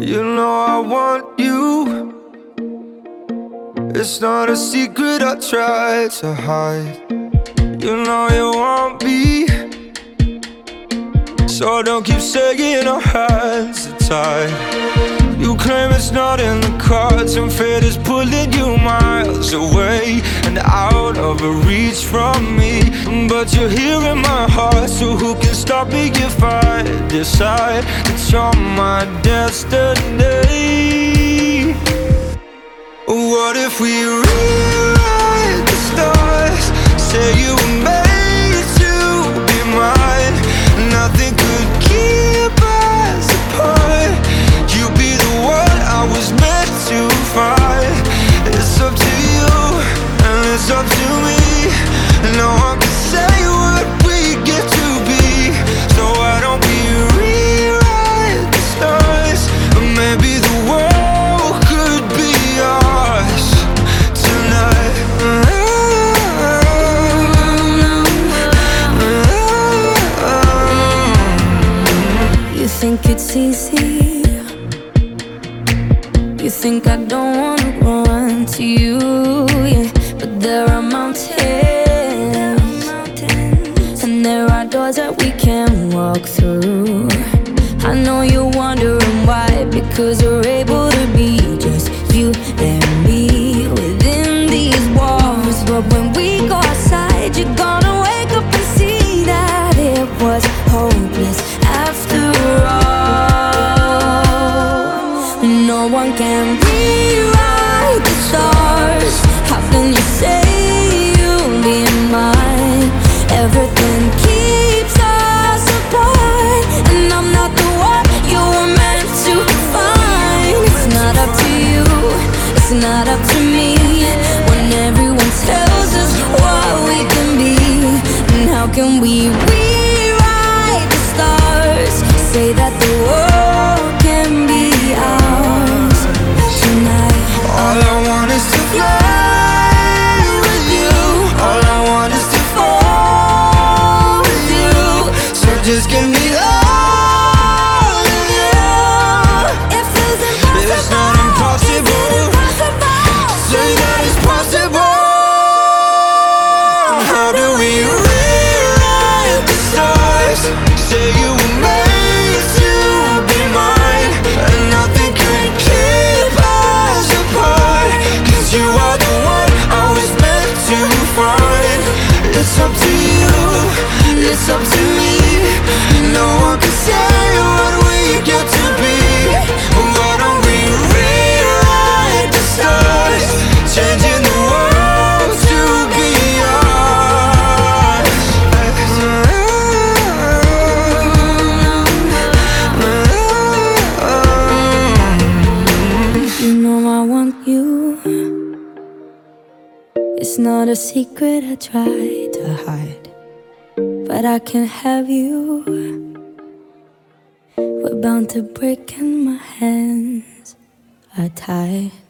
You know I want you. It's not a secret I try to hide. You know you want me. So don't keep saying our hands are tied. You claim it's not in the cards, and fate is pulling you miles away out reach from me. But you're here in my heart, so who can stop me if I decide that you're my destiny? What if we rewrite the stars? Say you were made to be mine. Nothing could keep us apart. You'd be the one I was meant to find. It's up to you it's up to me. No one can say what we get to be. So why don't we rewrite the stars? Maybe the world could be ours tonight. You think it's easy. You think I don't wanna run to you, yeah. But there are mountains, and there are doors that we can walk through. I know you're wondering why, because we're able to be just you and me within these walls. But when we go outside, you're gonna wake up and see that it was hopeless after all. No one can rewrite it's up to me. No one can say what we get to be. Why don't we rewrite the stars? Changing the world to be ours. You know I want you. It's not a secret I try to hide, but I can't have you. We're bound to break and my hands are tied.